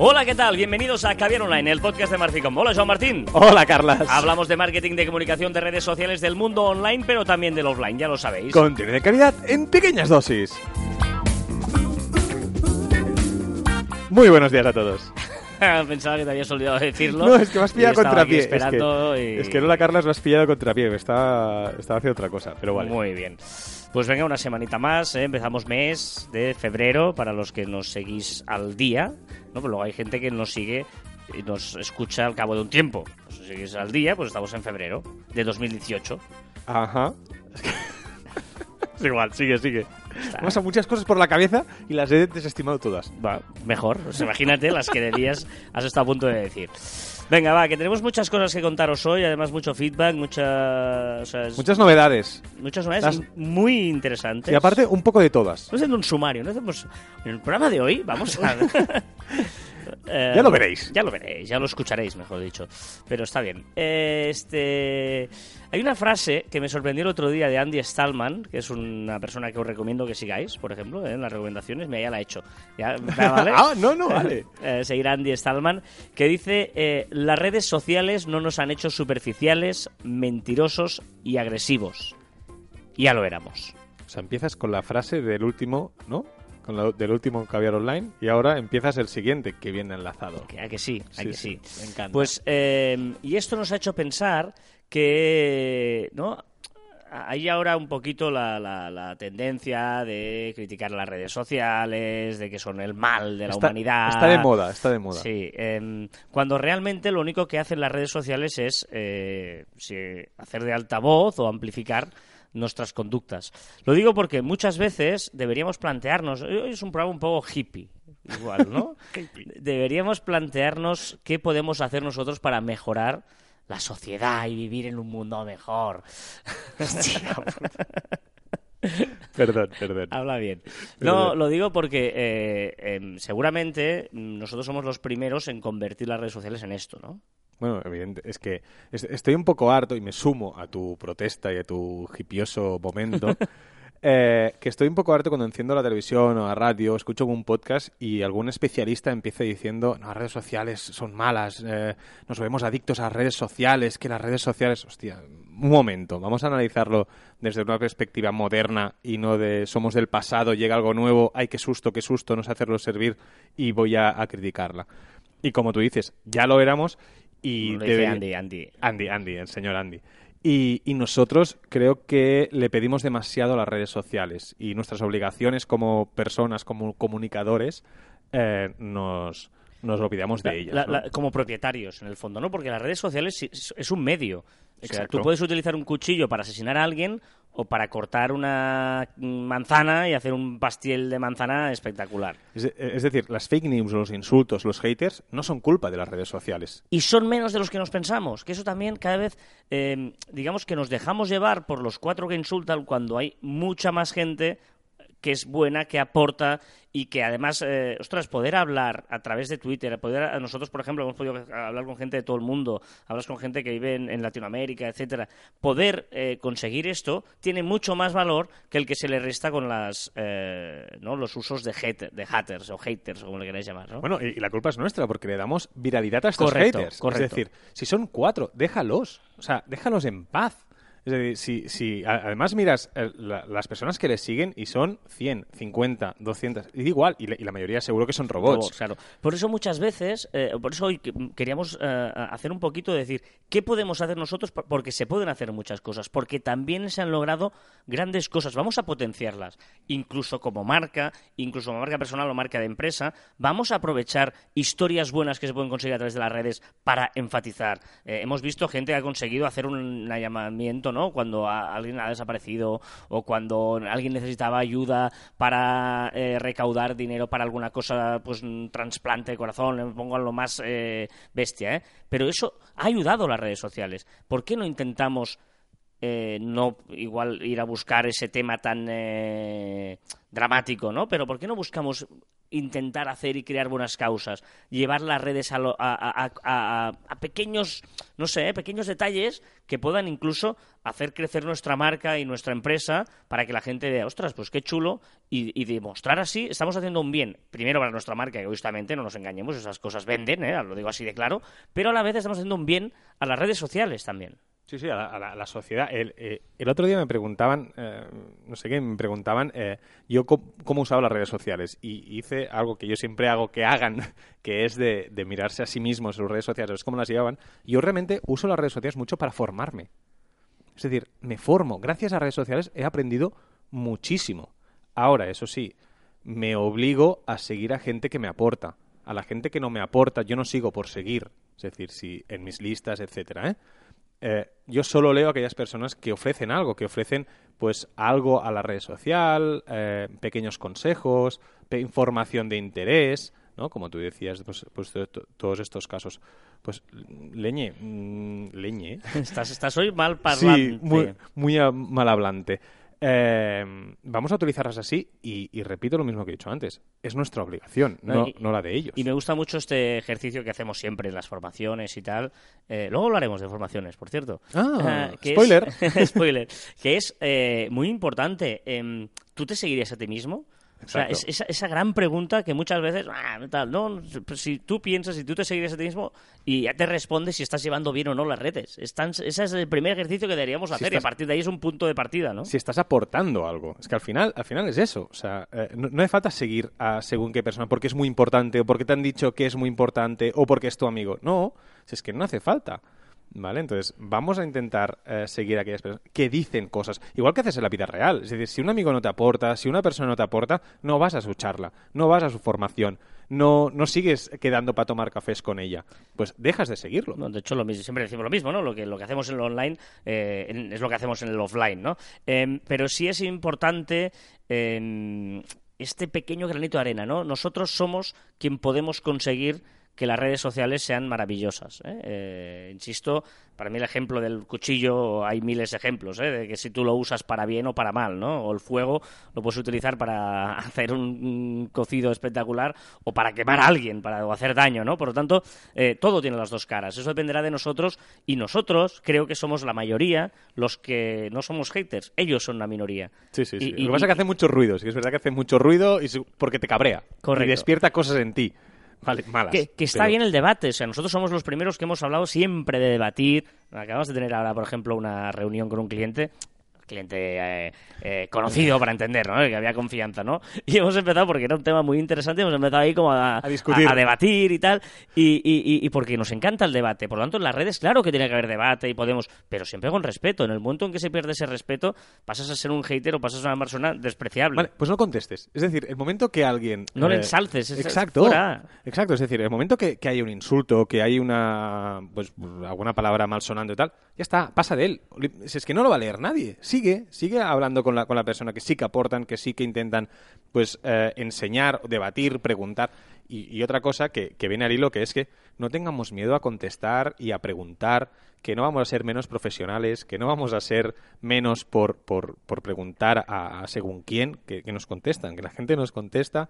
Hola, ¿qué tal? Bienvenidos a Caviar Online, el podcast de Marficom. Hola, Joan Martín. Hola, Carlas. Hablamos de marketing, de comunicación, de redes sociales, del mundo online, pero también del offline, ya lo sabéis. Contenido de calidad en pequeñas dosis. Muy buenos días a todos. Pensaba que te habías olvidado de decirlo. No, es que me has pillado contrapié. Es que, y- es que no la Carlas lo has pillado contrapié. Estaba, estaba haciendo otra cosa, pero vale. Muy bien. Pues venga, una semanita más. ¿eh? Empezamos mes de febrero para los que nos seguís al día. ¿no? Pero luego hay gente que nos sigue y nos escucha al cabo de un tiempo. Pues si seguís al día, pues estamos en febrero de 2018. Ajá. es igual, sigue, sigue. Pasan muchas cosas por la cabeza y las he desestimado todas. Va, mejor. Pues imagínate las que debías, has estado a punto de decir. Venga, va, que tenemos muchas cosas que contaros hoy, además mucho feedback, muchas, o sea, es- Muchas novedades. muchas novedades Las- muy interesantes. Y aparte, un poco de todas. Estamos haciendo un sumario, ¿no? Hacemos... En el programa de hoy vamos a... Eh, Ya lo veréis. Ya lo veréis, ya lo escucharéis, mejor dicho. Pero está bien. Eh, este... Hay una frase que me sorprendió el otro día de Andy Stallman, que es una persona que os recomiendo que sigáis, por ejemplo, eh, en las recomendaciones. Mira, ya la he hecho. Ya, ¿va- ¿vale? Ah, no, no, vale. Eh, seguir a Andy Stallman, que dice, las redes sociales no nos han hecho superficiales, mentirosos y agresivos. Y ya lo éramos. O sea, empiezas con la frase del último, ¿no? Con la- del último caviar online y ahora empiezas el siguiente que viene enlazado. Que- ¿A que sí? ¿A Sí, que sí, sí? me encanta. Pues, eh, y esto nos ha hecho pensar que, ¿no? Hay ahora un poquito la, la- la tendencia de criticar las redes sociales, de que son el mal de la está, humanidad. está de moda, está de moda. Sí, em, cuando realmente lo único que hacen las redes sociales es eh, sí, hacer de altavoz o amplificar nuestras conductas. Lo digo porque muchas veces deberíamos plantearnos, hoy es un programa un poco hippie, igual, ¿no? deberíamos plantearnos qué podemos hacer nosotros para mejorar la sociedad y vivir en un mundo mejor. Perdón, perdón. Habla bien. No, Perdón. lo digo porque eh, em, seguramente mm, nosotros somos los primeros en convertir las redes sociales en esto, ¿no? Bueno, evidente, es que es- estoy un poco harto y me sumo a tu protesta y a tu hipioso momento. eh, que estoy un poco harto cuando enciendo la televisión o la radio, escucho un podcast y algún especialista empieza diciendo, no, las redes sociales son malas, eh, nos vemos adictos a las redes sociales, que las redes sociales... Hostia, un momento, vamos a analizarlo desde una perspectiva moderna y no de somos del pasado, llega algo nuevo, ay, qué susto, qué susto, no sé hacerlo servir y voy a, a criticarla. Y como tú dices, ya lo éramos y... Lo debería- Andy, Andy. Andy, Andy, el señor Andy. Y, y nosotros creo que le pedimos demasiado a las redes sociales y nuestras obligaciones como personas, como comunicadores, eh, nos, nos olvidamos de ellas. La- como propietarios, en el fondo, ¿no? Porque las redes sociales es un medio. O sea, tú puedes utilizar un cuchillo para asesinar a alguien o para cortar una manzana y hacer un pastel de manzana espectacular. Es, es decir, las fake news, los insultos, los haters no son culpa de las redes sociales. Y son menos de los que nos pensamos. Que eso también cada vez, eh, digamos que nos dejamos llevar por los cuatro que insultan cuando hay mucha más gente que es buena, que aporta y que además, eh, ostras, poder hablar a través de Twitter, poder nosotros, por ejemplo, hemos podido hablar con gente de todo el mundo, hablas con gente que vive en, en Latinoamérica, etcétera. Poder eh, conseguir esto tiene mucho más valor que el que se le resta con las, eh, ¿no? los usos de, hater- de haters o haters, o como le queráis llamar, ¿no? Bueno, y, y la culpa es nuestra porque le damos viralidad a estos Correcto, haters. correcto. Es decir, si son cuatro, déjalos. O sea, déjalos en paz. Es decir, si, además miras eh, la- las personas que les siguen y son 100, 50, 200, y da igual, y, la- y la mayoría seguro que son robots. Robots, claro. Por eso muchas veces, eh, por eso hoy que- queríamos eh, hacer un poquito de decir, ¿qué podemos hacer nosotros? Por- Porque se pueden hacer muchas cosas, porque también se han logrado grandes cosas. Vamos a potenciarlas, incluso como marca, incluso como marca personal o marca de empresa. Vamos a aprovechar historias buenas que se pueden conseguir a través de las redes para enfatizar. Eh, hemos visto gente que ha conseguido hacer un llamamiento, ¿no? Cuando alguien ha desaparecido o cuando alguien necesitaba ayuda para eh, recaudar dinero para alguna cosa, pues un trasplante de corazón, pongo lo más eh, bestia, ¿eh? Pero eso ha ayudado a las redes sociales. ¿Por qué no intentamos eh, no igual ir a buscar ese tema tan eh, dramático, ¿no? Pero ¿por qué no buscamos intentar hacer y crear buenas causas? Llevar las redes a, a, pequeños, no sé, pequeños detalles que puedan incluso hacer crecer nuestra marca y nuestra empresa para que la gente vea, ostras, pues qué chulo, y, demostrar así, estamos haciendo un bien, primero para nuestra marca, que justamente no nos engañemos, esas cosas venden, ¿eh? lo digo así de claro, pero a la vez estamos haciendo un bien a las redes sociales también. Sí, sí, a la, sociedad. El, eh, el, otro día me preguntaban, eh, no sé qué, me preguntaban eh, yo cómo, usaba las redes sociales y hice algo que yo siempre hago que hagan, que es de, mirarse a sí mismos en las redes sociales, cómo las llevaban. Yo realmente uso las redes sociales mucho para formarme. Es decir, me formo. Gracias a redes sociales he aprendido muchísimo. Ahora, eso sí, me obligo a seguir a gente que me aporta. A la gente que no me aporta, yo no sigo por seguir. Es decir, si en mis listas, etcétera, ¿eh? Eh, yo solo leo a aquellas personas que ofrecen algo, que ofrecen pues algo a la red social, eh, pequeños consejos, información de interés, ¿no? Como tú decías, pues, pues todos estos casos. Pues leñe, mm, leñe. Estás, estás hoy mal parlante. Sí, muy, muy mal hablante. Eh, vamos a utilizarlas así y, repito lo mismo que he dicho antes. Es nuestra obligación, no, la de ellos. Y me gusta mucho este ejercicio que hacemos siempre en las formaciones y tal. Eh, luego hablaremos de formaciones, por cierto. Ah, eh, spoiler. spoiler. Que es eh, muy importante. Em, ¿Tú te seguirías a ti mismo? O sea, es, esa, gran pregunta que muchas veces, ah, tal, no, pues si tú piensas, si tú te seguirías a ti mismo y ya te respondes si estás llevando bien o no las redes. ese es el primer ejercicio que deberíamos hacer y a partir de ahí es un punto de partida, ¿no? Si estás aportando algo. Es que al final, al final es eso. O sea, eh, no, no, hace falta seguir a según qué persona porque es muy importante o porque te han dicho que es muy importante o porque es tu amigo. No, si es que no hace falta. ¿Vale? Entonces, vamos a intentar eh, seguir a aquellas personas que dicen cosas, igual que haces en la vida real. Es decir, si un amigo no te aporta, si una persona no te aporta, no vas a su charla, no vas a su formación, no, no sigues quedando para tomar cafés con ella. Pues dejas de seguirlo. de hecho, lo mismo, siempre decimos lo mismo, ¿no? Lo que, lo que hacemos en el online eh, es lo que hacemos en el offline, ¿no? Em, pero sí es importante em, este pequeño granito de arena, ¿no? Nosotros somos quien podemos conseguir que las redes sociales sean maravillosas. ¿eh? Eh, insisto, para mí el ejemplo del cuchillo, hay miles de ejemplos, ¿eh? de que si tú lo usas para bien o para mal, ¿no? O el fuego lo puedes utilizar para hacer un, cocido espectacular o para quemar a alguien, para o hacer daño, ¿no? Por lo tanto, todo tiene las dos caras. Eso dependerá de nosotros y nosotros creo que somos la mayoría los que no somos haters. Ellos son la minoría. Sí, sí, sí. lo que pasa es que hace mucho ruido. Sí, es verdad que hace mucho ruido y porque te cabrea. Correcto. Y despierta cosas en ti. Vale, malas. Que, está bien el debate. O sea, nosotros somos los primeros que hemos hablado siempre de debatir. Acabamos de tener ahora, por ejemplo, una reunión con un cliente cliente eh, eh, conocido para entender, ¿no? Que había confianza, ¿no? Y hemos empezado, porque era un tema muy interesante, hemos empezado ahí como a, discutir. A, debatir y tal, y, y, porque nos encanta el debate. Por lo tanto, en las redes, claro que tiene que haber debate y podemos, pero siempre con respeto. En el momento en que se pierde ese respeto, pasas a ser un hater o pasas a una persona despreciable. Vale, pues no contestes. Es decir, el momento que alguien... No le eh, ensalces. Es, exacto. Exacto, es decir, el momento que, que hay un insulto, que hay una... pues alguna palabra malsonando y tal, ya está, pasa de él. Es que no lo va a leer nadie. Sigue, sigue hablando con la, con la persona que sí que aportan, que sí que intentan pues eh, enseñar, debatir, preguntar. Y, otra cosa que, que, viene al hilo, que es que no tengamos miedo a contestar y a preguntar, que no vamos a ser menos profesionales, que no vamos a ser menos por, por, por preguntar a, según quién, que, nos contestan, que la gente nos contesta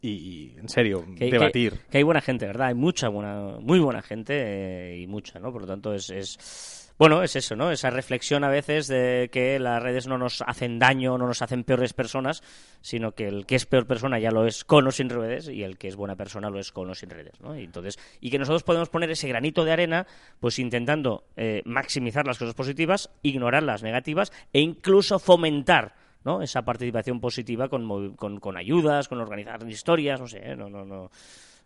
y, en serio, debatir. Que, hay buena gente, ¿verdad? Hay mucha buena, muy buena gente eh, y mucha, ¿no? Por lo tanto, es, es bueno, es eso, ¿no? Esa reflexión a veces de que las redes no nos hacen daño, no nos hacen peores personas, sino que el que es peor persona ya lo es con o sin redes y el que es buena persona lo es con o sin redes, ¿no? Y entonces, y que nosotros podemos poner ese granito de arena, pues intentando eh, maximizar las cosas positivas, ignorar las negativas e incluso fomentar ¿no? esa participación positiva con, con, ayudas, con organizar historias, no sé, ¿eh? no, no, no.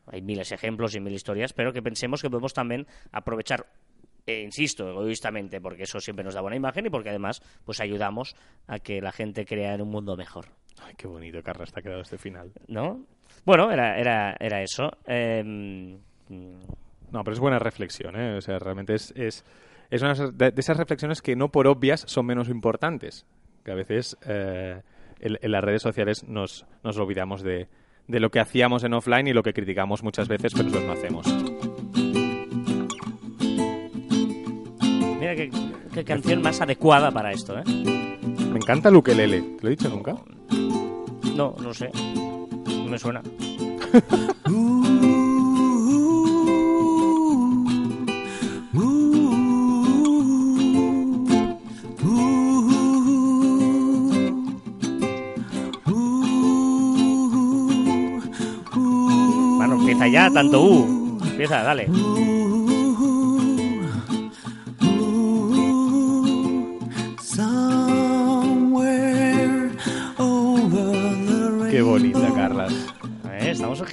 Hay miles de ejemplos y mil historias, pero que pensemos que podemos también aprovechar eh, insisto, egoístamente, porque eso siempre nos da buena imagen y porque además pues ayudamos a que la gente crea en un mundo mejor. Ay, qué bonito, te ha quedado este final. ¿No? Bueno, era, era, era eso. Em, no, pero es buena reflexión, ¿eh? O sea, realmente es, es, es una de, esas reflexiones que no por obvias son menos importantes. Que a veces eh, en, las redes sociales nos, nos olvidamos de, de lo que hacíamos en offline y lo que criticamos muchas veces, pero nosotros no hacemos. Qué canción más adecuada para esto, ¿eh? Me encanta el ukelele. ¿Te lo he dicho nunca? No, no sé. No me suena. Bueno, empieza ya, tanto U. Empieza, dale.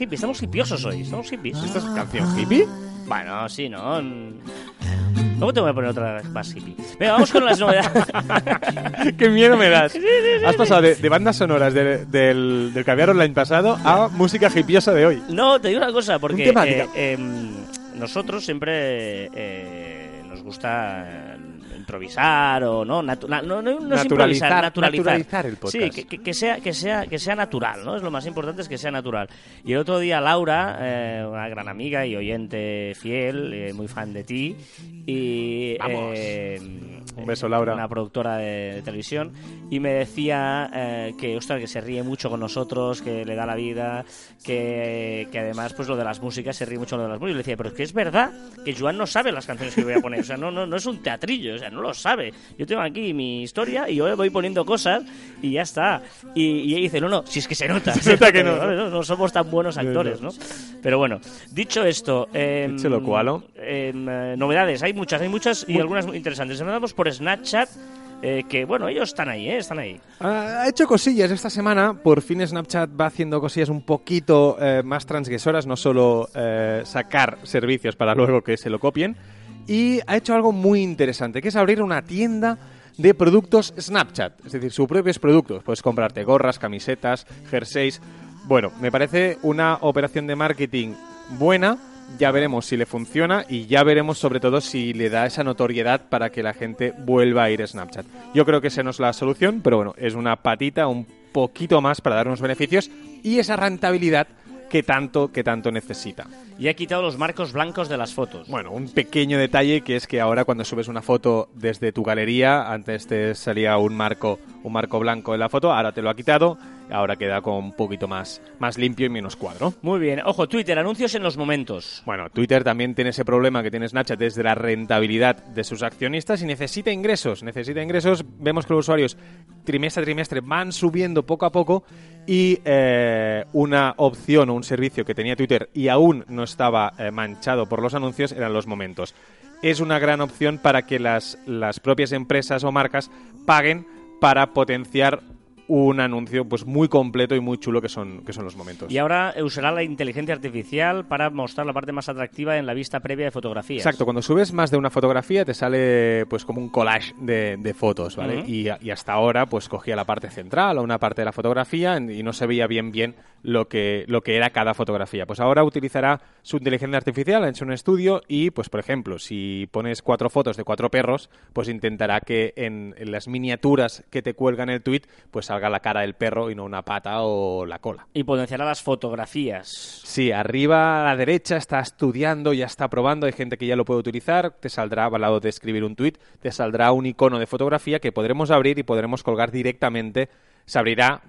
Eh, estamos hipiosos hoy, estamos hippies. ¿Esta es canción hippie? Bueno, sí, ¿no? Luego te voy a poner otra más hippie. Venga, vamos con las novedades. ¡Qué miedo me das! Has pasado de, de bandas sonoras de- del, del caviar online pasado a música hippiosa de hoy. No, te digo una cosa, porque temática. eh, em, nosotros siempre eh, nos gusta improvisar o no, natu- na- no, no, no es improvisar, Naturalizar- naturalizar. naturalizar el podcast. Sí, que, que- que sea, que, sea, que sea natural, ¿no? Es lo más importante es que sea natural. Y el otro día Laura, eh, una gran amiga y oyente fiel, eh, muy fan de ti, y... Vamos. eh, Un beso, Laura. Una productora de, de televisión, y me decía eh, que, ostras, que se ríe mucho con nosotros, que le da la vida, que, que además, pues lo de las músicas, se ríe mucho lo de las músicas. Y le decía, pero es que es verdad que Joan no sabe las canciones que voy a poner. O sea, no, no, no es un teatrillo, o sea, no lo sabe. Yo tengo aquí mi historia y yo voy poniendo cosas y ya está. Y, y dice, no, no, si es que se nota. Se nota que no. no, no somos tan buenos actores, ¿no? Pero bueno, dicho esto, em, Dicho lo cual, em, eh, novedades, hay muchas, hay muchas y algunas muy interesantes. Empezamos por Snapchat, eh, que bueno, ellos están ahí, ¿eh? Están ahí. Ha hecho cosillas esta semana. Por fin Snapchat va haciendo cosillas un poquito eh, más transgresoras, no solo eh, sacar servicios para luego que se lo copien. Y ha hecho algo muy interesante, que es abrir una tienda de productos Snapchat, es decir, sus propios productos. Puedes comprarte gorras, camisetas, jerseys. Bueno, me parece una operación de marketing buena. Ya veremos si le funciona y ya veremos sobre todo si le da esa notoriedad para que la gente vuelva a ir a Snapchat. Yo creo que esa no es la solución, pero bueno, es una patita un poquito más para dar unos beneficios y esa rentabilidad que tanto, que tanto necesita. Y ha quitado los marcos blancos de las fotos. Bueno, un pequeño detalle que es que ahora cuando subes una foto desde tu galería, antes te salía un marco, un marco blanco en la foto, ahora te lo ha quitado, ahora queda con un poquito más, más limpio y menos cuadro. Muy bien. Ojo, Twitter, anuncios en los momentos. Bueno, Twitter también tiene ese problema que tiene Snapchat, es de la rentabilidad de sus accionistas y necesita ingresos. Necesita ingresos. Vemos que los usuarios trimestre a trimestre van subiendo poco a poco y eh, una opción o un servicio que tenía Twitter y aún no estaba eh, manchado por los anuncios eran los momentos. Es una gran opción para que las, las propias empresas o marcas paguen para potenciar un anuncio pues muy completo y muy chulo que son, que son los momentos. Y ahora usará la inteligencia artificial para mostrar la parte más atractiva en la vista previa de fotografías. Exacto, cuando subes más de una fotografía te sale pues como un collage de, de fotos, ¿vale? Y, y hasta ahora pues cogía la parte central o una parte de la fotografía y no se veía bien bien lo que, lo que era cada fotografía. Pues ahora utilizará su inteligencia artificial, ha hecho un estudio y pues por ejemplo si pones cuatro fotos de cuatro perros pues intentará que en, en las miniaturas que te cuelgan el tweet pues salga la cara del perro y no una pata o la cola. Y potenciará las fotografías. Sí, arriba a la derecha está estudiando, ya está probando, hay gente que ya lo puede utilizar, te saldrá al lado de escribir un tweet, te saldrá un icono de fotografía que podremos abrir y podremos colgar directamente, se abrirá,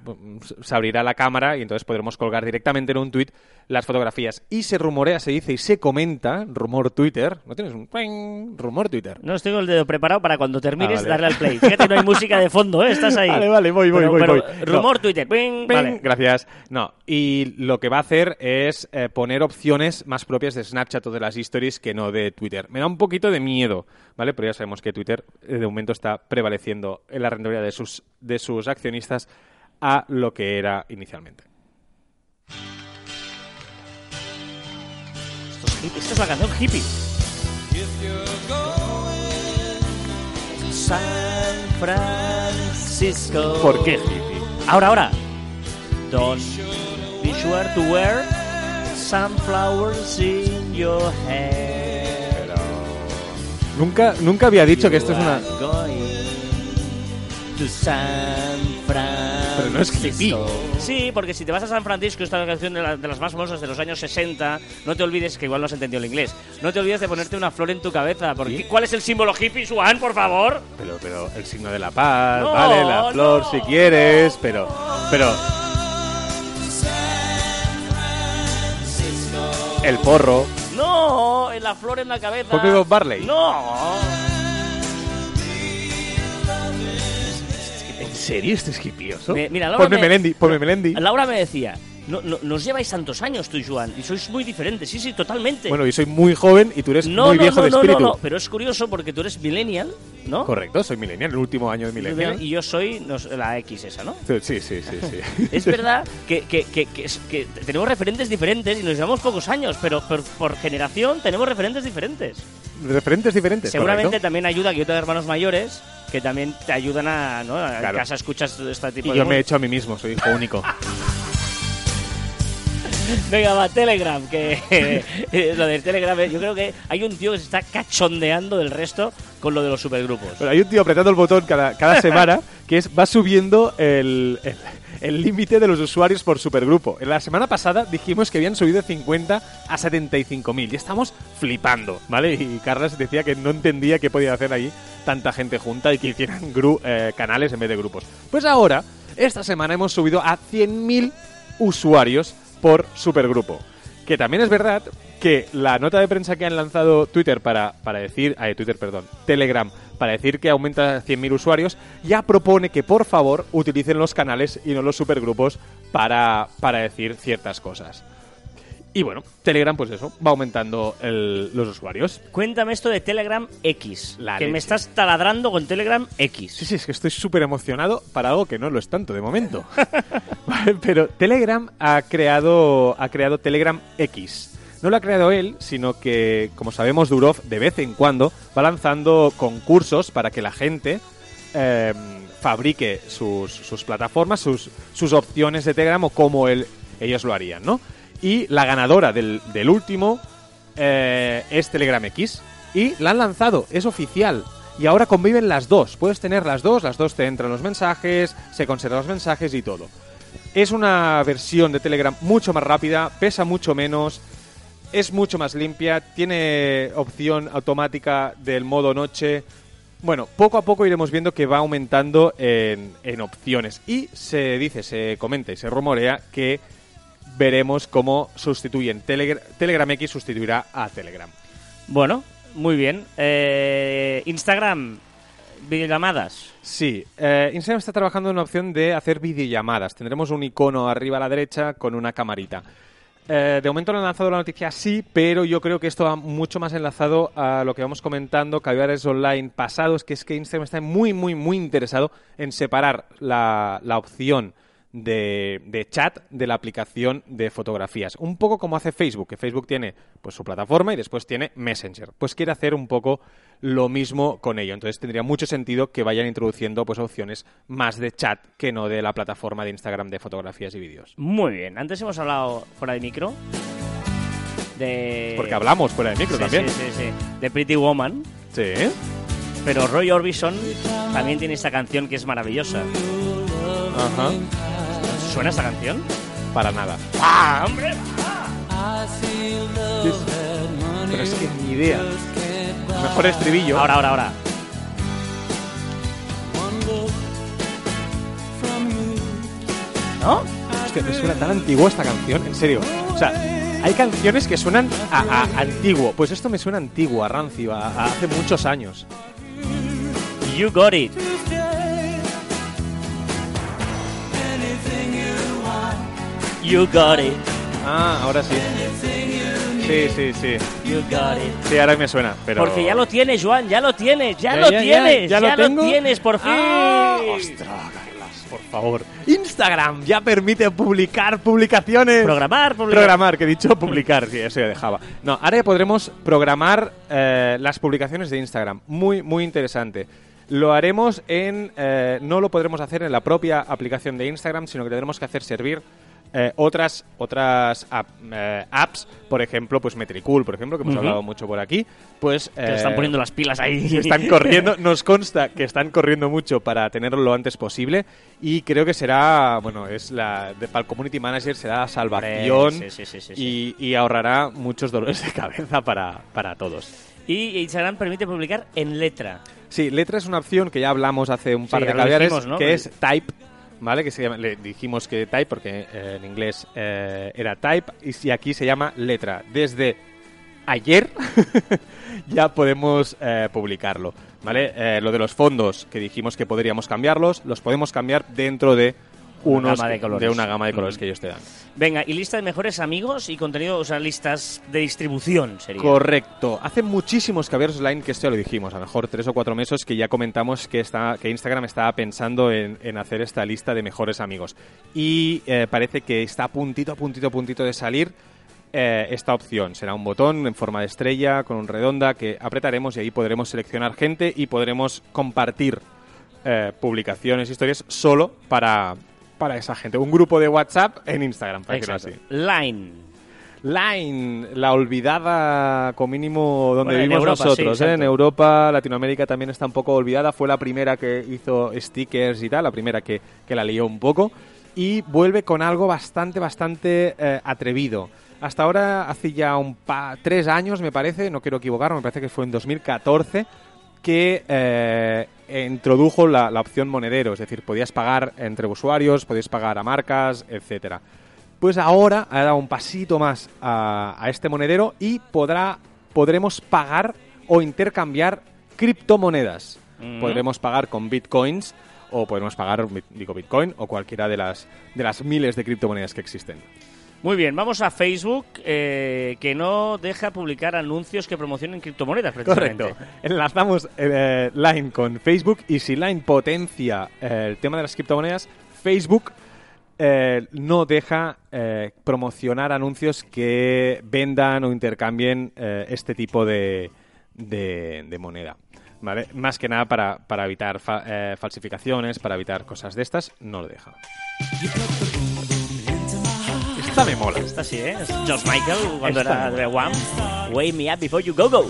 se abrirá la cámara y entonces podremos colgar directamente en un tweet las fotografías. Y se rumorea, se dice y se comenta, rumor Twitter, ¿no tienes un ¡ping! rumor Twitter? No os tengo el dedo preparado para cuando termines Ah, vale. darle al play. Fíjate, no hay música de fondo, ¿eh? Estás ahí. Vale, vale, voy, voy, Pero- voy, pero, voy. Rumor No. Twitter. ping, Ping, vale. Gracias. No, y lo que va a hacer es eh, poner opciones más propias de Snapchat o de las stories que no de Twitter. Me da un poquito de miedo, ¿vale? Pero ya sabemos que Twitter eh, de momento está prevaleciendo en la rentabilidad de sus, de sus accionistas a lo que era inicialmente. Esto es hippie, Esta es la canción hippie. San Francisco. ¿Por qué hippie? Ahora, ahora. Don't be sure to wear sunflowers in your hair. Nunca, nunca había dicho que esto es una... Pero no es hippie. Sí, porque si te vas a San Francisco, esta canción de, la- de las más famosas de los años 60, no te olvides, que igual no has entendido el inglés, no te olvides de ponerte una flor en tu cabeza. Porque. ¿Cuál es el símbolo hippie, Juan, por favor? Pero, pero el signo de la paz, No, vale, la flor no, si quieres, pero, pero el porro. No, en la flor en la cabeza. Ponme Bob Marley. No. ¿En serio este es? Me- mira, Laura ponme me- Melendi, ponme Melendi. Laura me decía, no, no, nos lleváis tantos años tú y Joan, y sois muy diferentes. Sí, sí, totalmente. Bueno, yo soy muy joven y tú eres no, muy no, viejo no, de no, espíritu. no, no, pero es curioso porque tú eres millennial, ¿no? Correcto, soy millennial, el último año de millennial. Y yo soy no la X esa, ¿no? Sí, sí, sí, sí. Es verdad que, que, que, tenemos referentes diferentes y nos llevamos pocos años, pero por, por generación tenemos referentes diferentes. Referentes diferentes. Seguramente correcto. también ayuda que yo tenga hermanos mayores que también te ayudan a, ¿no? En Claro. casa escuchas este tipo Y de yo me he hecho a mí mismo, soy hijo único. Venga, va, Telegram, que eh, lo del Telegram, eh, yo creo que hay un tío que se está cachondeando del resto con lo de los supergrupos. Pero hay un tío apretando el botón cada, cada semana que es va subiendo el el- el límite de los usuarios por supergrupo. En la semana pasada dijimos que habían subido de 50 a 75.000 y estamos flipando, ¿vale? Y Carlas decía que no entendía qué podía hacer ahí tanta gente junta y que hicieran gru- eh, canales en vez de grupos. Pues ahora, esta semana hemos subido a 100.000 usuarios por supergrupo. Que también es verdad que la nota de prensa que han lanzado Twitter para, para decir, ay, Twitter, perdón, Telegram, para decir que aumenta a 100.000 usuarios, ya propone que por favor utilicen los canales y no los supergrupos para, para decir ciertas cosas. Y bueno, Telegram, pues eso, va aumentando el- los usuarios. Cuéntame esto de Telegram X, La que me estás taladrando con Telegram X. Sí, sí, es que estoy súper emocionado para algo que no lo es tanto de momento. Vale, Pero Telegram ha creado, ha creado Telegram X. No lo ha creado él, sino que, como sabemos, Durov de vez en cuando va lanzando concursos para que la gente eh, fabrique sus, sus plataformas, sus, sus opciones de Telegram o como él, ellos lo harían, ¿no? Y la ganadora del, del último eh, es Telegram X. Y la han lanzado, es oficial. Y ahora conviven las dos. Puedes tener las dos, las dos te entran los mensajes, se conservan los mensajes y todo. Es una versión de Telegram mucho más rápida, pesa mucho menos, es mucho más limpia, tiene opción automática del modo noche. Bueno, poco a poco iremos viendo que va aumentando en, en opciones. Y se dice, se comenta y se rumorea que veremos cómo sustituyen Telegra- Telegram X sustituirá a Telegram. Bueno, muy bien. Eh, Instagram, videollamadas. Sí, eh, Instagram está trabajando en una opción de hacer videollamadas. Tendremos un icono arriba a la derecha con una camarita. Eh, de momento no han lanzado la noticia sí, pero yo creo que esto va mucho más enlazado a lo que vamos comentando, Caviares Online pasados, que es que Instagram está muy, muy, muy interesado en separar la, la opción de, de chat de la aplicación de fotografías. Un poco como hace Facebook, que Facebook tiene pues su plataforma y después tiene Messenger. Pues quiere hacer un poco lo mismo con ello. Entonces tendría mucho sentido que vayan introduciendo pues opciones más de chat que no de la plataforma de Instagram de fotografías y vídeos. Muy bien. Antes hemos hablado fuera de micro de... Porque hablamos fuera de micro Sí, también. Sí, sí, sí. De Pretty Woman. Sí. Pero Roy Orbison también tiene esta canción que es maravillosa. Ajá. ¿Suena esta canción? Para nada. ¡Ah, hombre! Pero es que ni idea. Mejor estribillo. Ahora, ahora, ahora. ¿No? Es que me suena tan antiguo esta canción, en serio. O sea, hay canciones que suenan a, a antiguo. Pues esto me suena antiguo, a rancio, a, a hace muchos años. You got it. You got it. Ah, ahora sí. Sí, sí, sí. You got it. Sí, ahora me suena, pero... Porque ya lo tienes, Joan, ya lo tienes, ya, Ya, lo ya, ya, tienes, ya ya, lo lo, tengo. tienes, por fin. ¡Ah! ¡Ostras, Carlas, por favor! Instagram ya permite publicar publicaciones. Programar, publicar. Programar, que he dicho publicar, sí, eso ya dejaba. No, ahora ya podremos programar eh, las publicaciones de Instagram. Muy, muy interesante. Lo haremos en. eh, no lo podremos hacer en la propia aplicación de Instagram, sino que tendremos que hacer servir eh, otras otras app- eh, apps, por ejemplo, pues Metricool, por ejemplo, que hemos hablado mucho por aquí, pues Que están eh, poniendo las pilas ahí. están corriendo, nos consta que están corriendo mucho para tenerlo lo antes posible y creo que será, bueno, es la de, para el community manager será la salvación Sí, sí, sí, sí, sí. Y, y ahorrará muchos dolores de cabeza para, para todos. Y Instagram permite publicar en letra. Sí, letra es una opción que ya hablamos hace un par de caviares, dijimos, ¿no? que es type, ¿vale? Que se llama, le dijimos que type porque eh, en inglés eh, era type y si aquí se llama letra. Desde ayer ya podemos eh, publicarlo, ¿vale? Eh, lo de los fondos que dijimos que podríamos cambiarlos, los podemos cambiar dentro de unos gama de colores. una gama de colores Mm. que ellos te dan. Venga, y lista de mejores amigos y contenido, o sea, listas de distribución sería. Correcto. Hace muchísimos caballeros online que esto ya lo dijimos, a lo mejor tres o cuatro meses que ya comentamos que, está, que Instagram estaba pensando en, en hacer esta lista de mejores amigos. Y eh, parece que está a puntito, a puntito, a puntito de salir eh, esta opción. Será un botón en forma de estrella, con un redonda, que apretaremos y ahí podremos seleccionar gente y podremos compartir eh, publicaciones, historias, solo para, para esa gente. Un grupo de WhatsApp en Instagram, para decirlo Exacto. así. Line. Line, la olvidada como mínimo donde Bueno, vivimos Europa, nosotros. sí, ¿eh? En. Europa, Latinoamérica también está un poco olvidada. Fue la primera que hizo stickers y tal, la primera que, que la lió un poco. Y vuelve con algo bastante, bastante eh, atrevido. Hasta ahora, hace ya un pa tres años, me parece, no quiero equivocarme, me parece que fue en 2014, que eh, introdujo la, la opción monedero. Es decir, podías pagar entre usuarios, podías pagar a marcas, etcétera. Pues ahora ha dado un pasito más a, a este monedero y podrá, podremos pagar o intercambiar criptomonedas. Mm. Podremos pagar con bitcoins o podremos pagar, digo, bitcoin o cualquiera de las, de las miles de criptomonedas que existen. Muy bien, vamos a Facebook, eh, que no deja publicar anuncios que promocionen criptomonedas, precisamente. Correcto. Enlazamos eh, Line con Facebook y si Line potencia eh, el tema de las criptomonedas, Facebook eh, no deja eh, promocionar anuncios que vendan o intercambien eh, este tipo de, de- de moneda. ¿Vale? Más que nada para, para evitar fa- eh, falsificaciones, para evitar cosas de estas, no lo deja. Esta me mola. Esta sí, ¿eh? Es George Michael cuando Esta era de One. Wake me up before you go go.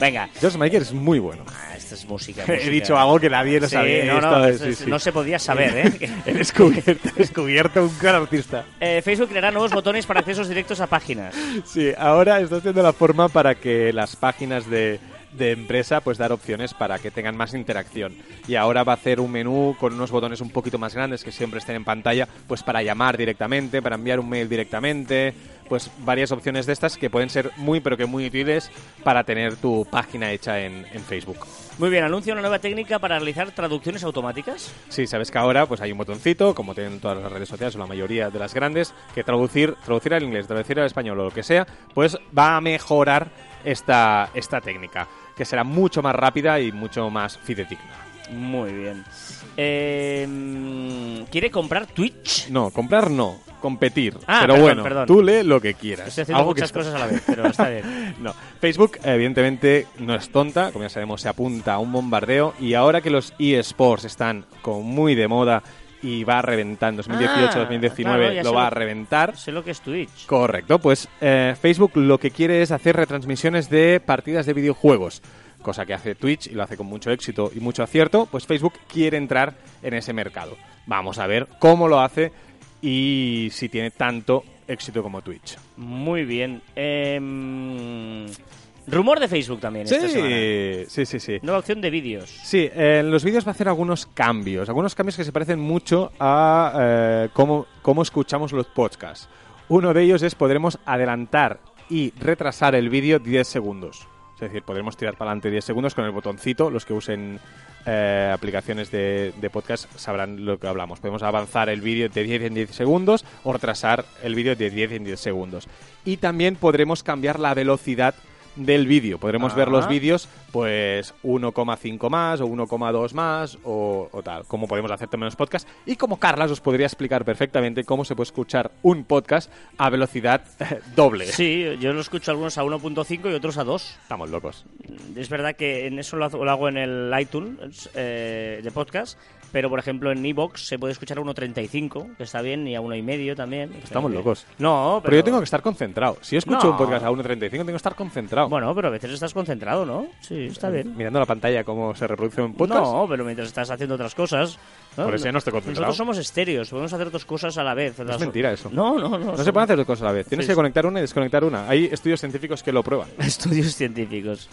Venga. George Michael es muy bueno. Ah, esta es música. He dicho algo que nadie Sí, sabía. no, Esto no, es- es- sí, es- sí. no se podía saber, ¿eh? He descubierto, he descubierto un gran artista. Eh, Facebook creará nuevos botones para accesos directos a páginas. Sí, ahora está haciendo la forma para que las páginas de, de empresa pues dar opciones para que tengan más interacción. Y ahora va a hacer un menú con unos botones un poquito más grandes que siempre estén en pantalla, pues para llamar directamente, para enviar un mail directamente, pues varias opciones de estas que pueden ser muy pero que muy útiles para tener tu página hecha en, en Facebook. Muy bien, anuncia una nueva técnica para realizar traducciones automáticas. Sí, sabes que ahora pues hay un botoncito, como tienen todas las redes sociales o la mayoría de las grandes, que traducir, traducir al inglés, traducir al español o lo que sea, pues va a mejorar esta, esta técnica, que será mucho más rápida y mucho más fidedigna. Muy bien. Eh, ¿Quiere comprar Twitch? No, comprar no, competir. Ah, Pero perdón, bueno, perdón. tú lee lo que quieras. Estoy haciendo Algo muchas cosas a la vez, pero está bien. No, Facebook evidentemente no es tonta, como ya sabemos se apunta a un bombardeo y ahora que los eSports están como muy de moda y va a reventar en 2018-2019 Ah, claro, ya lo sé va lo- a reventar. Sé lo que es Twitch. Correcto, pues eh, Facebook lo que quiere es hacer retransmisiones de partidas de videojuegos, cosa que hace Twitch y lo hace con mucho éxito y mucho acierto, pues Facebook quiere entrar en ese mercado. Vamos a ver cómo lo hace y si tiene tanto éxito como Twitch. Muy bien. Em, rumor de Facebook también esta semana. Sí, sí, sí, sí. Nueva opción de vídeos. Sí, eh, en los vídeos va a hacer algunos cambios, algunos cambios que se parecen mucho a eh, cómo, cómo escuchamos los podcasts. Uno de ellos es podremos adelantar y retrasar el vídeo 10 segundos. Es decir, podremos tirar para adelante 10 segundos con el botoncito. Los que usen eh, aplicaciones de, de podcast sabrán lo que hablamos. Podemos avanzar el vídeo de 10 en 10 segundos o retrasar el vídeo de 10 en 10 segundos. Y también podremos cambiar la velocidad del vídeo. Podremos ver los Ah. vídeos, pues 1,5 más o 1,2 más o, o tal. Como podemos hacer también los podcasts. Y como Carlas os podría explicar perfectamente cómo se puede escuchar un podcast a velocidad doble. Sí, yo lo escucho algunos a 1.5 y otros a 2. Estamos locos. Es verdad que en eso lo, hago- lo hago en el iTunes eh, de podcast, pero por ejemplo en Evox se puede escuchar a 1.35, que está bien, y a 1.5 también. Estamos que- locos. No, pero... Pero yo tengo que estar concentrado. Si escucho No. un podcast a 1.35, tengo que estar concentrado. Bueno, pero a veces estás concentrado, ¿no? Sí, está bien. Mirando la pantalla cómo se reproduce un podcast. No, pero mientras estás haciendo otras cosas... Por eso ya no estoy concentrado. Nosotros somos estéreos, podemos hacer dos cosas a la vez. Es mentira eso. No, no, no. No se pueden hacer dos cosas a la vez. Tienes Sí, que sí. conectar una y desconectar una. Hay estudios científicos que lo prueban. Estudios científicos.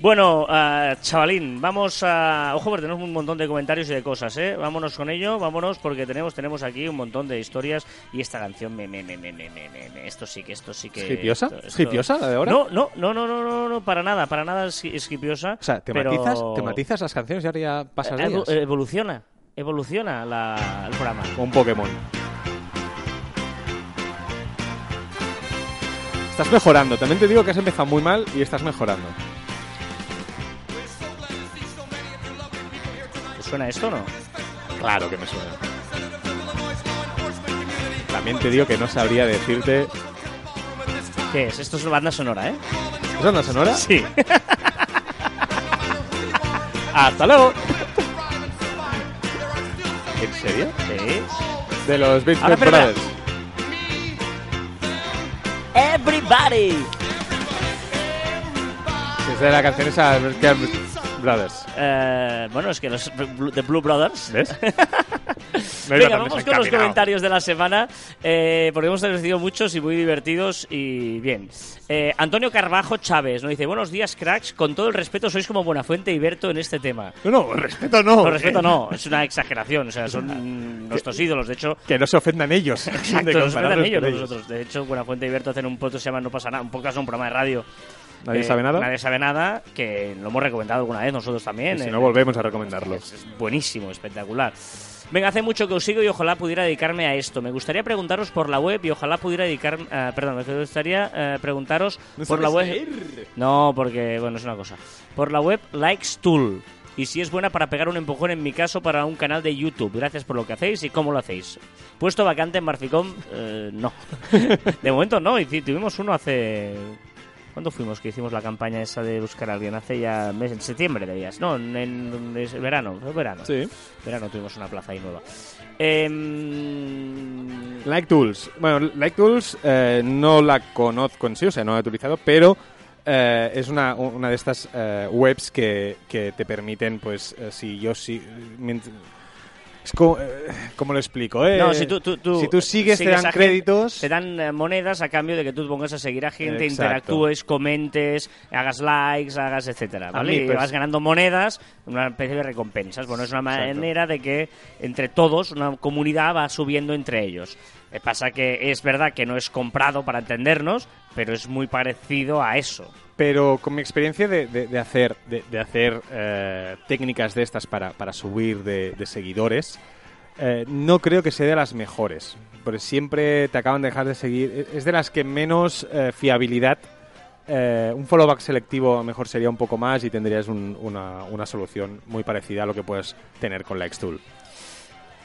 Bueno, ah, chavalín, vamos a... Ojo, porque tenemos un montón de comentarios y de cosas, ¿eh? Vámonos con ello, vámonos, porque tenemos tenemos aquí un montón de historias y esta canción me... me, me, me, me, me, me- esto sí que, esto sí que... ¿Es hipiosa? esto- ¿Es esto- hipiosa la de ahora? No, no, no, no, no, no, no, para nada, para nada es, es hipiosa. O sea, te, pero- matizas, te matizas las canciones y ahora ya pasas de ellas. evoluciona, evoluciona la- el programa. Un Pokémon. Estás mejorando. También te digo que has empezado muy mal y estás mejorando. ¿Te suena esto o no? Claro que me suena. También te digo que no sabría decirte... ¿Qué es? Esto es banda sonora, ¿eh? ¿Es una sonora? Sí. ¡Hasta luego! ¿En serio? sí. De los Beach Ahora, espera, Brothers. Everybody. Es de la canción esa Beach Brothers. Eh, bueno, es que los The Blue Brothers. ¿Ves? No Venga, vamos con los comentarios de la semana, eh, porque hemos recibido muchos y muy divertidos y bien. Eh, Antonio Carvajo Chávez nos dice, buenos días cracks, con todo el respeto sois como Buenafuente y Berto en este tema. No, no, respeto no. Con respeto no, es una exageración, o sea, son nuestros ídolos, de hecho... Que no se ofendan ellos. Exacto, nos compararnos respetan ellos, con nosotros. De hecho, Buenafuente y Berto hacen un podcast que se llama No pasa nada, un podcast, un programa de radio. Nadie Eh, sabe nada. Nadie sabe nada, que lo hemos recomendado alguna vez nosotros también. Y si eh, no, volvemos a recomendarlo. es, es buenísimo, espectacular. Venga, hace mucho que os sigo y ojalá pudiera dedicarme a esto. Me gustaría preguntaros por la web y ojalá pudiera dedicarme... ah, perdón, me gustaría eh, preguntaros No por la web... leer. No, porque, bueno, es una cosa. Por la web Likes Tool. Y si es buena para pegar un empujón, en mi caso, para un canal de YouTube. Gracias por lo que hacéis y cómo lo hacéis. Puesto vacante en Marficom, eh, no. De momento no, y tuvimos uno hace... ¿Cuándo fuimos que hicimos la campaña esa de buscar a alguien? Hace ya meses, en septiembre debías. No, en, verano, verano. Sí. Verano tuvimos una plaza ahí nueva. Em, Like Tools. Bueno, Like Tools eh, no la conozco en sí, o sea, no la he utilizado, pero eh, es una, una de estas eh, webs que, que te permiten, pues, eh, si yo sí... Es como, eh, ¿Cómo lo explico? eh? No, si tú, tú- tú si tú sigues, te dan a gente, créditos. te dan monedas a cambio de que tú pongas a seguir a gente, Exacto. interactúes, comentes, hagas likes, hagas etcétera, ¿vale? mí, y pues- vas ganando monedas, una especie de recompensas. Bueno, es una Exacto. manera de que entre todos una comunidad va subiendo entre ellos. Eh, Pasa que es verdad que no es comprado para entendernos, pero es muy parecido a eso. Pero con mi experiencia de, de- hacer, de, hacer eh, técnicas de estas para, para subir de, seguidores, eh, no creo que sea de las mejores. Porque siempre te acaban de dejar de seguir. Es de las que menos eh, fiabilidad. un followback selectivo a lo mejor sería un poco más y tendrías un- una, una solución muy parecida a lo que puedes tener con la Xtool.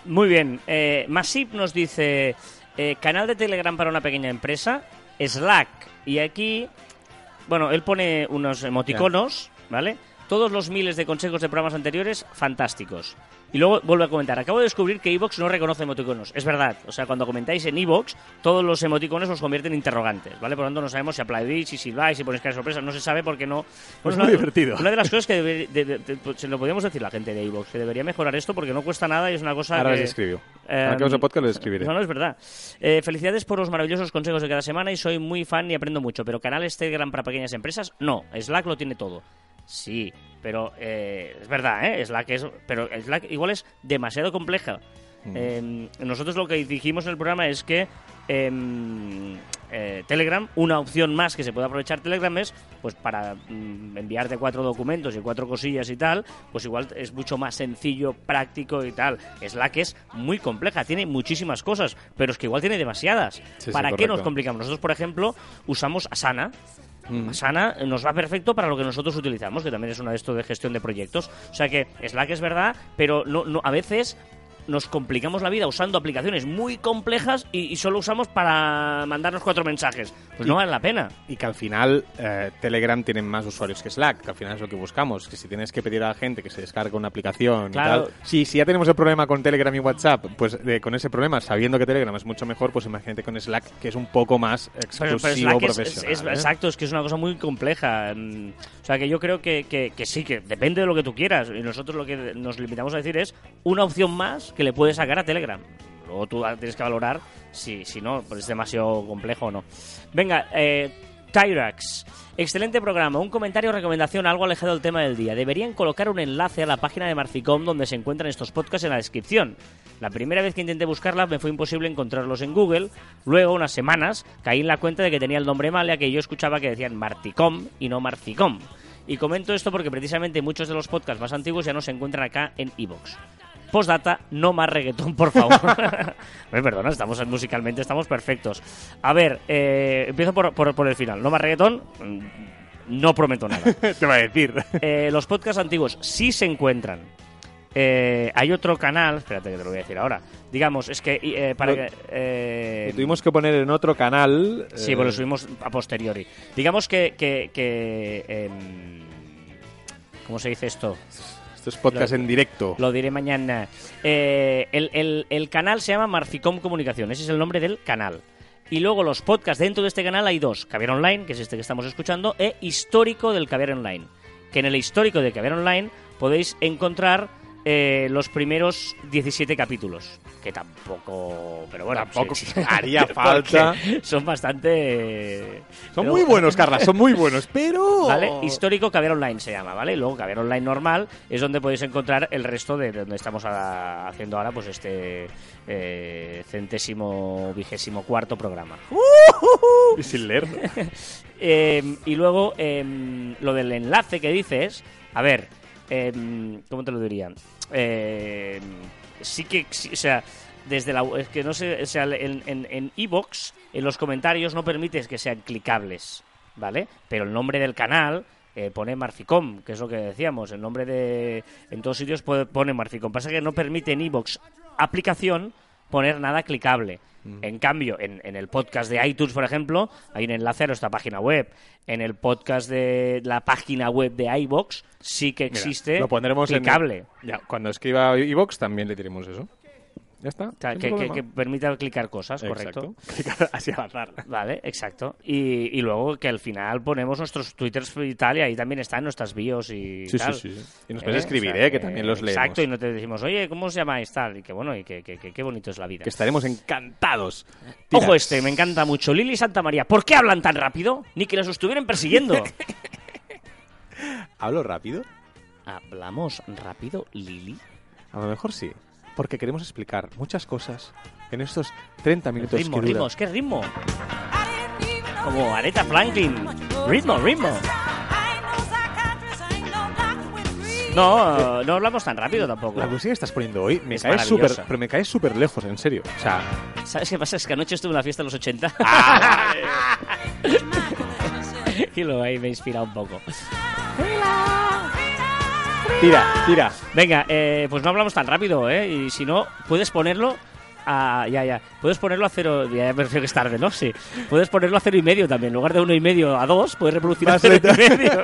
Muy bien. Masip nos dice, canal de Telegram para una pequeña empresa, Slack. Y aquí, bueno, él pone unos emoticonos, ¿vale? Todos los miles de consejos de programas anteriores, fantásticos. Y luego vuelve a comentar, acabo de descubrir que Evox no reconoce emoticonos. Es verdad, o sea, cuando comentáis en Evox, todos los emoticonos los convierten en interrogantes, ¿vale? Por lo tanto, no sabemos si aplaudís, si silbáis, si ponéis cara de sorpresa, no se sabe porque no... Pues una- muy divertido. Una de las cosas que debe- de- de- de- pues, se lo podríamos decir a la gente de Evox, que debería mejorar esto porque no cuesta nada y es una cosa Ahora que... les escribo. Eh, Ahora que podcast les escribiré. No, no, es verdad. Eh, felicidades por los maravillosos consejos de cada semana y soy muy fan y aprendo mucho. Pero canales Telegram para pequeñas empresas, no. Slack lo tiene todo. Sí, pero eh, es verdad, ¿eh? Slack es, pero Slack igual es demasiado compleja. Mm. Eh, nosotros lo que dijimos en el programa es que em, eh, Telegram, una opción más que se puede aprovechar Telegram es, pues para mm, enviarte cuatro documentos y cuatro cosillas y tal, pues igual es mucho más sencillo, práctico y tal. Slack es muy compleja, tiene muchísimas cosas, pero es que igual tiene demasiadas. Sí, sí, ¿Para qué nos complicamos? Nosotros, por ejemplo, usamos Asana. Mm. Asana nos va perfecto para lo que nosotros utilizamos, que también es una de esto de gestión de proyectos. O sea que Slack es verdad, pero no, no, a veces nos complicamos la vida usando aplicaciones muy complejas y, y solo usamos para mandarnos cuatro mensajes. Pues no vale la pena. Y que al final eh, Telegram tiene más usuarios que Slack, que al final es lo que buscamos. Que si tienes que pedir a la gente que se descargue una aplicación Claro. y tal. Sí, si ya tenemos el problema con Telegram y WhatsApp, pues eh, con ese problema, sabiendo que Telegram es mucho mejor, pues imagínate con Slack, que es un poco más exclusivo pero es, profesional. es- ¿eh? exacto, es que es una cosa muy compleja. Mm, O sea que yo creo que, que- que sí, que depende de lo que tú quieras. Y nosotros lo que nos limitamos a decir es una opción más que le puedes sacar a Telegram. Luego tú tienes que valorar si, si no, pues es demasiado complejo o no. Venga, eh, Tyrax. Excelente programa. Un comentario o recomendación algo alejado del tema del día. Deberían colocar un enlace a la página de Marficom donde se encuentran estos podcasts en la descripción. La primera vez que intenté buscarla me fue imposible encontrarlos en Google. Luego, unas semanas, caí en la cuenta de que tenía el nombre mal, ya que yo escuchaba que decían Marticom y no Marficom. Y comento esto porque precisamente muchos de los podcasts más antiguos ya no se encuentran acá en iVoox. Postdata, no más reggaetón, por favor. Me perdona, estamos musicalmente, estamos perfectos. A ver, eh, empiezo por, por- por el final. No más reggaetón, mm, no prometo nada. Te va a decir. Eh, los podcasts antiguos sí se encuentran. Eh, hay otro canal, espérate que te lo voy a decir ahora. Digamos, es que eh, para Lo- que, Lo tuvimos que poner en otro canal. Sí, pues lo subimos a posteriori. Digamos que. que, que, em, ¿Cómo se dice esto? Esto es podcast en directo. Lo diré mañana. Eh, el, canal se llama Marficom Comunicación. Ese es el nombre del canal. Y luego los podcasts dentro de este canal hay dos. Caviar Online, que es este que estamos escuchando, e Histórico del Caviar Online. Que en el histórico de Caviar Online podéis encontrar eh, los primeros 17 capítulos. Que tampoco... Pero bueno, Tampoco sí, sí. haría falta. Son bastante... Son pero- muy buenos, Carla, son muy buenos, pero... ¿Vale? Histórico Caviar Online se llama, ¿vale? Luego Caviar Online normal es donde podéis encontrar el resto de donde estamos a- haciendo ahora pues este eh, centésimo vigésimo cuarto programa. Y sin leer. Eh, y luego em, lo del enlace que dices, a ver, em, ¿cómo te lo diría? Em, sí que, sí, o sea, desde la, es que no sé, o sea, en en en iVoox, en los comentarios no permites que sean clicables, ¿vale? Pero el nombre del canal eh, pone Marficom, que es lo que decíamos, el nombre de, en todos sitios pone Marficom. Pasa que no permite en iVoox aplicación poner nada clicable. En cambio, en, en el podcast de iTunes, por ejemplo, hay un enlace a nuestra página web. En el podcast de la página web de iVoox sí que Mira, existe lo pondremos en- clicable. Ya, cuando escriba iVox también le diremos eso. Ya está. Que, que- problema. que permita clicar cosas, Exacto. correcto. Clicar Así al azar. Vale, exacto. Y, y luego que al final ponemos nuestros twitters y tal, y ahí también están nuestras bios y Sí, tal. sí, sí, sí. Y nos puedes ¿Eh? escribir, O sea ¿eh? Que también los leemos. Exacto, y no te decimos, oye, ¿cómo os llamáis tal? Y que bueno, y que, qué bonito es la vida. Que estaremos encantados. Ojo este, me encanta mucho. Lili Santa María, ¿por qué hablan tan rápido? Ni que los estuvieran persiguiendo. ¿Hablo rápido? ¿Hablamos rápido, Lili? A lo mejor sí. Porque queremos explicar muchas cosas en estos 30 minutos Ritmo, que dura. ritmos, ¿qué ritmo? Como Aretha Franklin. Ritmo, ritmo. No, no hablamos tan rápido tampoco. La música que estás poniendo hoy me Es cae súper, pero me cae súper lejos, en serio. O sea, ¿Sabes qué pasa? Es que anoche estuve en una fiesta de los 80. Ah, y luego ahí me he inspirado un poco. Tira, tira. Venga, eh, pues no hablamos tan rápido, ¿eh? Y si no, puedes ponerlo a... Ya, ya. Puedes ponerlo a cero... Ya me refiero que es tarde, ¿no? Sí. Puedes ponerlo a cero y medio también. En lugar de uno y medio a dos, puedes reproducir a cero y medio.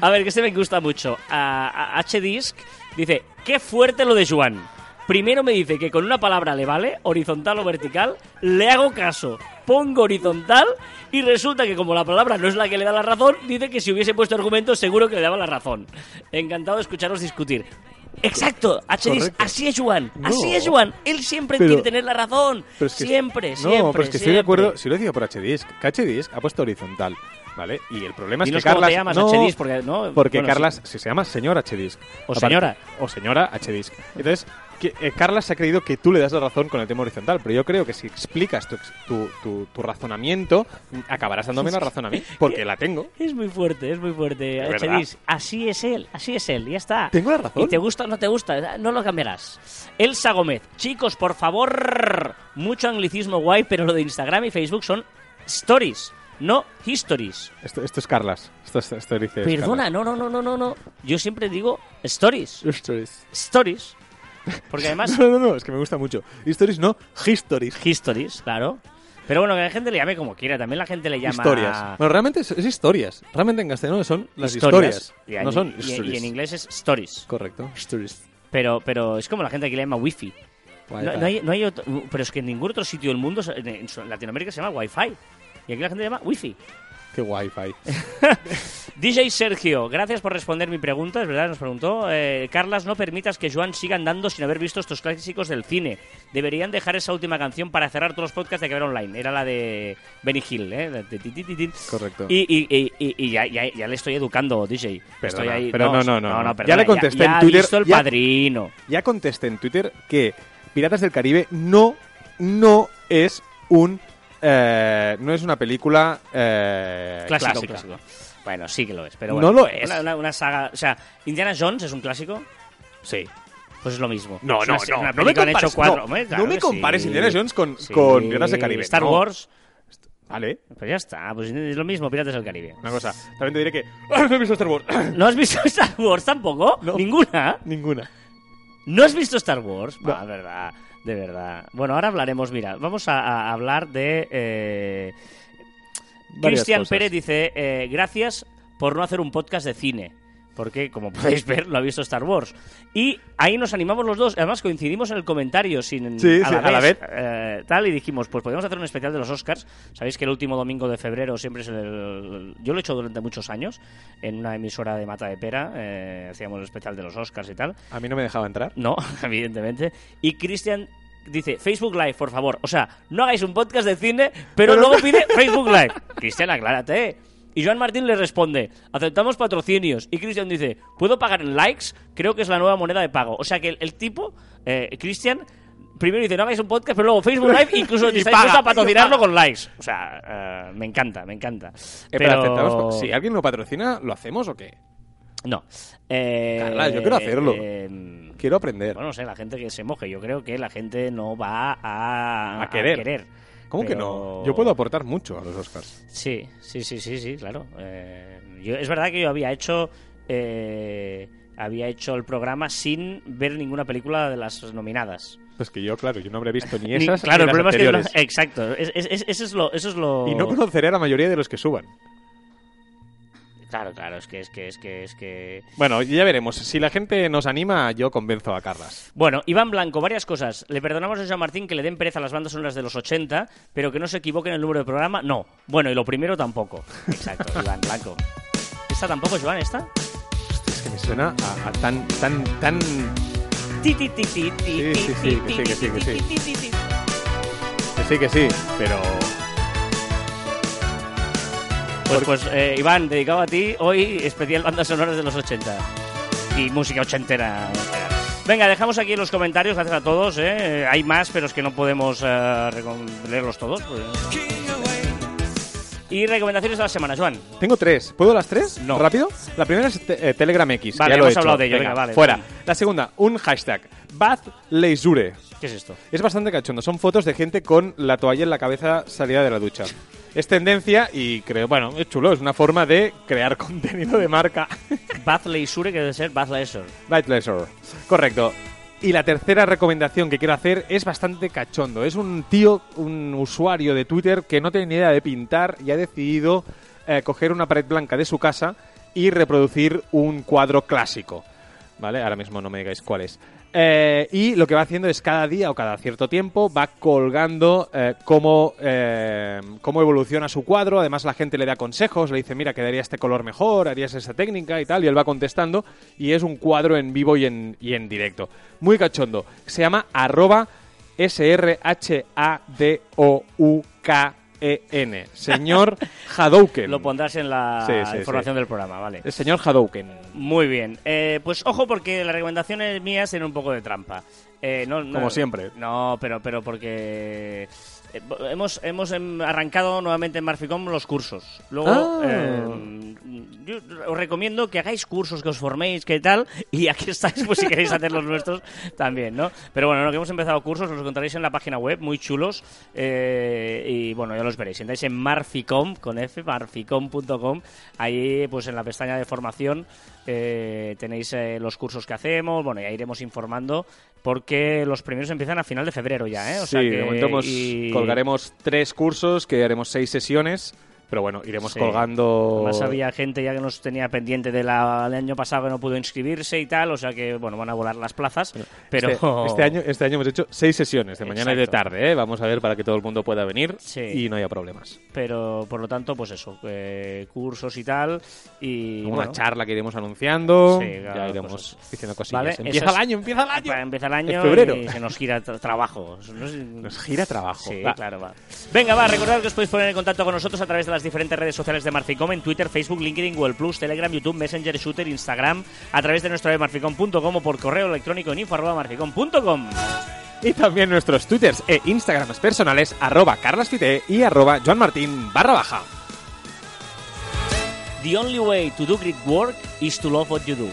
a ver, que este me gusta mucho. A, a H-Disc dice, qué fuerte lo de Juan. Primero me dice que con una palabra le vale, horizontal o vertical, le hago caso, pongo horizontal y resulta que como la palabra no es la que le da la razón, dice que si hubiese puesto argumentos seguro que le daba la razón. Encantado de escucharos discutir. Exacto, H. Así es Juan, No. así es Juan. Él siempre Pero- quiere tener la razón. Pero es que- siempre, no, siempre. pero es que estoy de acuerdo. Si lo he decidido por HDisc, que HDisc ha puesto horizontal, ¿vale? Y el problema es que Carlas. te llamas, no, porque no. Porque bueno, Carlas, si se llama señor HDisc. O señora. O señora HDisc. Entonces, que, eh, Carlas se ha creído que tú le das la razón con el tema horizontal, pero yo creo que si explicas tu, tu, tu- tu razonamiento, acabarás dándome la razón a mí, porque la tengo. Es muy fuerte, es muy fuerte. Así es él, así es él, ya está. ¿Tengo la razón? Y te gusta o no te gusta, no lo cambiarás. Elsa Gómez, chicos, por favor, mucho anglicismo guay, pero lo de Instagram y Facebook son stories. no Histories. Esto, esto es Carlas. Esto, esto, esto dice Perdona, no, no, no, no, no, no. Yo siempre digo Stories. Stories. Stories. Porque además, No, no, no, es que me gusta mucho. Histories no, histories. Histories, claro. Pero bueno, que la gente le llame como quiera. También la gente le llama... Historias. Bueno, realmente es, es historias. Realmente en castellano son las historias. En- no son y- stories. y en inglés es Stories. Correcto. Stories. Pero, pero es como la gente que le llama Wi-Fi. No, no hay, no hay otro- pero es que en ningún otro sitio del mundo, en Latinoamérica se llama Wi-Fi. Y aquí la gente le llama Wi-Fi. Qué wifi. DJ Sergio, gracias por responder mi pregunta. Es verdad, nos preguntó. Eh, Carlas, no permitas que Joan siga andando sin haber visto estos clásicos del cine. Deberían dejar esa última canción para cerrar todos los podcasts de que ver online. Era la de Benny Hill, ¿eh? De ti, ti, ti, ti. Correcto. Y, y, y, y- y ya, ya, ya le estoy educando, DJ. Perdona, estoy ahí. pero no, no, no, no. Ya perdona, le contesté ya en ha Twitter, visto el ya- padrino. Ya contesté en Twitter que Piratas del Caribe no, no es un... eh, no es una película eh, Clásico, clásica. clásico. Bueno, sí que lo es, pero No bueno. lo es. Una, una- una saga. O sea, Indiana Jones es un clásico. Sí. Pues es lo mismo. No, Es no, una- no. una no me compares, hecho cuatro. no, Hombre, no me compares sí. Indiana Jones con, Sí. con Piratas del Caribe. Star no. Wars. Vale. Pues ya está, pues es lo mismo, Piratas del Caribe. Una cosa. También te diré que... ¡Ah, no he visto Star Wars! ¿No has visto Star Wars tampoco? No. ¿Ninguna? Ninguna. ¿No has visto Star Wars? No. Va, de verdad, de verdad. Bueno, ahora hablaremos, mira, vamos a, a hablar de... eh, Cristian. Pérez dice, eh, gracias por no hacer un podcast de cine. Porque, como podéis ver, lo ha visto Star Wars. Y ahí nos animamos los dos. Además, coincidimos en el comentario sin, Sí, a, sí, la a la vez, vez. eh, tal, y dijimos, pues podemos hacer un especial de los Oscars. Sabéis que el último domingo de febrero siempre es el... Yo lo he hecho durante muchos años en una emisora de Mata de Pera. eh, hacíamos el especial de los Oscars y tal. A mí no me dejaba entrar. No, evidentemente. Y Cristian dice, Facebook Live, por favor. O sea, no hagáis un podcast de cine, pero, Pero luego pide Facebook Live. Cristian, aclárate. Y Joan Martín le responde, aceptamos patrocinios. Y Cristian dice, ¿puedo pagar en likes? Creo que es la nueva moneda de pago. O sea que el, el tipo, eh, Cristian, primero dice, no hagáis un podcast, pero luego Facebook Live incluso dispuesto a patrocinarlo con likes. O sea, eh, me encanta, me encanta. Eh, pero aceptamos- Si alguien lo patrocina, ¿lo hacemos o qué? No. Eh, Carla, yo quiero hacerlo. eh, Quiero aprender. bueno, no sé, la gente que se moje. Yo creo que la gente no va a, A querer. ¿Cómo que no? Yo puedo aportar mucho a los Oscars. Sí, sí, sí, sí, sí, claro. Eh, yo- es verdad que yo había hecho eh, había hecho el programa sin ver ninguna película de las nominadas. Pues que yo, claro, yo no habré visto ni Ni- esas claro, ni el las problema es que no- exacto. Es- es- es- eso es lo, eso es lo. Y no conoceré a la mayoría de los que suban. Claro, claro, es que es que es que es que. Bueno, ya veremos. Si la gente nos anima, yo convenzo a Carlas. Bueno, Iván Blanco, varias cosas. Le perdonamos a Jean Martín que le den pereza a las bandas sonoras de los 80, pero que no se equivoque en el número de programa. No. Bueno, y lo primero tampoco. Exacto, Iván Blanco. ¿Esta tampoco, Joan? ¿Esta? Es que me suena a, a tan, tan, tan... Sí, sí, sí, que sí, que sí, que sí. Que sí, que sí, pero... Pues, pues eh, Iván, dedicado a ti, hoy especial bandas sonoras de los 80. Y música ochentera. Venga, dejamos aquí los comentarios, gracias a todos. ¿eh? Hay más, pero es que no podemos eh, leerlos todos. pues. Y recomendaciones de la semana, Joan. Tengo tres. ¿Puedo las tres? No. ¿Rápido? La primera es te- eh, Telegram X. Vale, ya lo hemos he hecho. hablado de ello, venga, vale, Fuera. vale. La segunda, un hashtag. Bath Leisure. ¿Qué es esto? Es bastante cachondo. Son fotos de gente con la toalla en la cabeza salida de la ducha. Es tendencia y creo, bueno, es chulo. Es una forma de crear contenido de marca. Bath Leisure, que debe ser Bath Leisure. Bath Leisure. Correcto. Y la tercera recomendación que quiero hacer es bastante cachondo. Es un tío, un usuario de Twitter que no tiene ni idea de pintar y ha decidido eh, coger una pared blanca de su casa y reproducir un cuadro clásico. ¿Vale? Ahora mismo no me digáis cuál es. Eh, y lo que va haciendo es cada día o cada cierto tiempo va colgando eh, cómo, eh, cómo evoluciona su cuadro. Además, la gente le da consejos, le dice, mira, quedaría este color mejor, harías esa técnica y tal. Y él va contestando. Y es un cuadro en vivo y en, directo. Muy cachondo. Se llama arroba S-R-H-A-D-O-U-K-E-N. E Señor Hadouken. Lo pondrás en la Sí, sí, información sí. del programa, vale. El señor Hadouken. Muy bien. Eh, pues ojo porque las recomendaciones mías tienen un poco de trampa. Eh, no, no- Como siempre. No, pero, pero porque... eh, hemos, hemos em, arrancado nuevamente en Marficom los cursos. Luego, Ah. eh, yo os recomiendo que hagáis cursos, que os forméis, que tal, y aquí estáis, pues si queréis hacer los nuestros también, ¿no? Pero bueno, no, que hemos empezado cursos, los encontraréis en la página web, muy chulos, eh, y bueno, ya los veréis. Entráis en Marficom, con F, marficom.com, ahí pues en la pestaña de formación eh, tenéis eh, los cursos que hacemos, bueno, ya iremos informando, porque los primeros empiezan a final de febrero ya, ¿eh? O sea sí, que- de momento y- colgaremos tres cursos, que haremos seis sesiones, pero bueno, iremos Sí. colgando... Además había gente ya que nos tenía pendiente de del año pasado que no pudo inscribirse y tal, o sea que, bueno, van a volar las plazas, pero... Este, este año, este año hemos hecho seis sesiones, de mañana y de Exacto. tarde, ¿eh? Vamos a ver para que todo el mundo pueda venir Sí. y no haya problemas. Pero, por lo tanto, pues eso, eh, cursos y tal, y... Una bueno, charla que iremos anunciando, Sí, claro, ya iremos cosas. diciendo cosillas. ¿vale? Empieza Esas- el año, empieza el año. Empezar el año febrero. y se nos gira tra- trabajo. No sé- Nos gira trabajo. Sí, Va. claro, va. Venga, va, recordad que os podéis poner en contacto con nosotros a través de las diferentes redes sociales de Marficom, en Twitter, Facebook, LinkedIn, Google Plus, Telegram, YouTube, Messenger, Shooter, Instagram, a través de nuestra web marficom.com o por correo electrónico en info arroba marficom.com. Y también nuestros twitters e instagrams personales, arroba carlasfite y arroba joanmartin barra baja. The only way to do great work is to love what you do.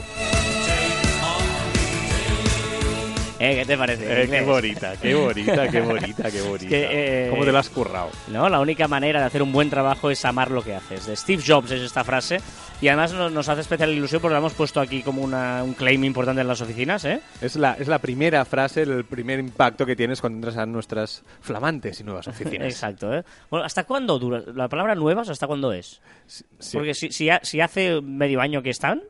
¿Eh? ¿Qué te parece? Eh, qué bonita, qué bonita, qué bonita, qué bonita. que, eh, ¿Cómo te la has currado? ¿no? La única manera de hacer un buen trabajo es amar lo que haces. De Steve Jobs es esta frase y además nos, nos hace especial ilusión porque la hemos puesto aquí como una- un claim importante en las oficinas, ¿eh? Es la, es la primera frase, el primer impacto que tienes cuando entras a nuestras flamantes y nuevas oficinas. Exacto, ¿eh? Bueno, ¿hasta cuándo dura? ¿La palabra nuevas hasta cuándo es? Sí. Porque si, si, ha- si hace medio año que están,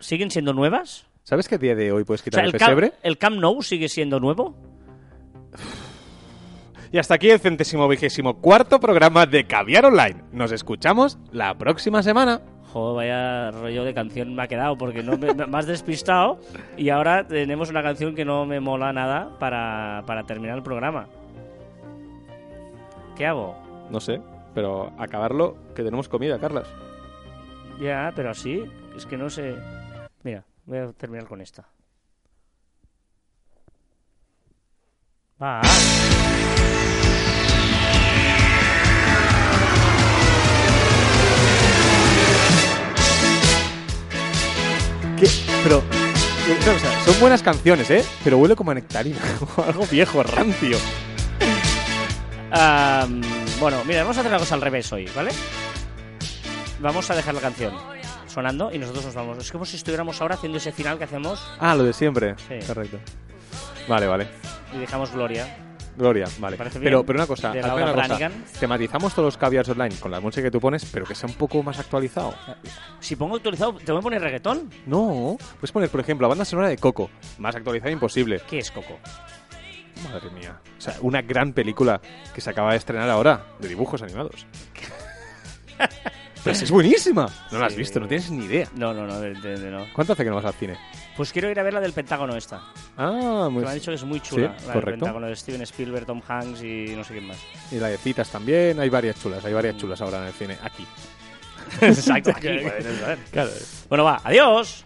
¿siguen siendo nuevas? ¿Sabes que a día de hoy puedes O quitar sea, el el, Camp, pesebre? ¿el Camp Nou sigue siendo nuevo? Y hasta aquí el centésimo vigésimo cuarto programa de Caviar Online. Nos escuchamos la próxima semana. Joder, vaya rollo de canción me ha quedado porque no me, me has despistado y ahora tenemos una canción que no me mola nada para, para terminar el programa. ¿Qué hago? No sé, pero acabarlo, que tenemos comida, Carlas. Ya, pero así, es que no sé. Voy a terminar con esta. Va. ¿Qué? Pero, eh, no, o sea, son buenas canciones, ¿eh? Pero huele como a nectarina, como algo viejo, rancio. Bueno, mira, vamos a hacer una cosa al revés hoy, ¿vale? Vamos a dejar la canción sonando y nosotros nos vamos. Es como si estuviéramos ahora haciendo ese final que hacemos Ah, lo de siempre. Sí. Correcto. Vale, vale. y dejamos Gloria. Gloria, vale. ¿Parece Pero, bien? pero una cosa, una cosa. Tematizamos todos los caviars online con la música que tú pones, pero que sea un poco más actualizado. Si pongo actualizado, ¿te voy a poner reggaetón? No, puedes poner, por ejemplo, la banda sonora de Coco. Más actualizada imposible. ¿Qué es Coco? Madre mía. O sea, una gran película que se acaba de estrenar ahora, de dibujos animados. Pero si es buenísima. No la has Sí. visto, no tienes ni idea. No, no, no, de- de- de no. ¿Cuánto hace que no vas al cine? Pues quiero ir a ver la del Pentágono esta. Ah, Que muy me han dicho que es muy chula. Sí, la del correcto. Pentágono de Steven Spielberg, Tom Hanks y no sé quién más. Y la de citas también. Hay varias chulas, hay varias chulas ahora en el cine. Aquí. Exacto, aquí puedes ver. Claro. Bueno, va, adiós.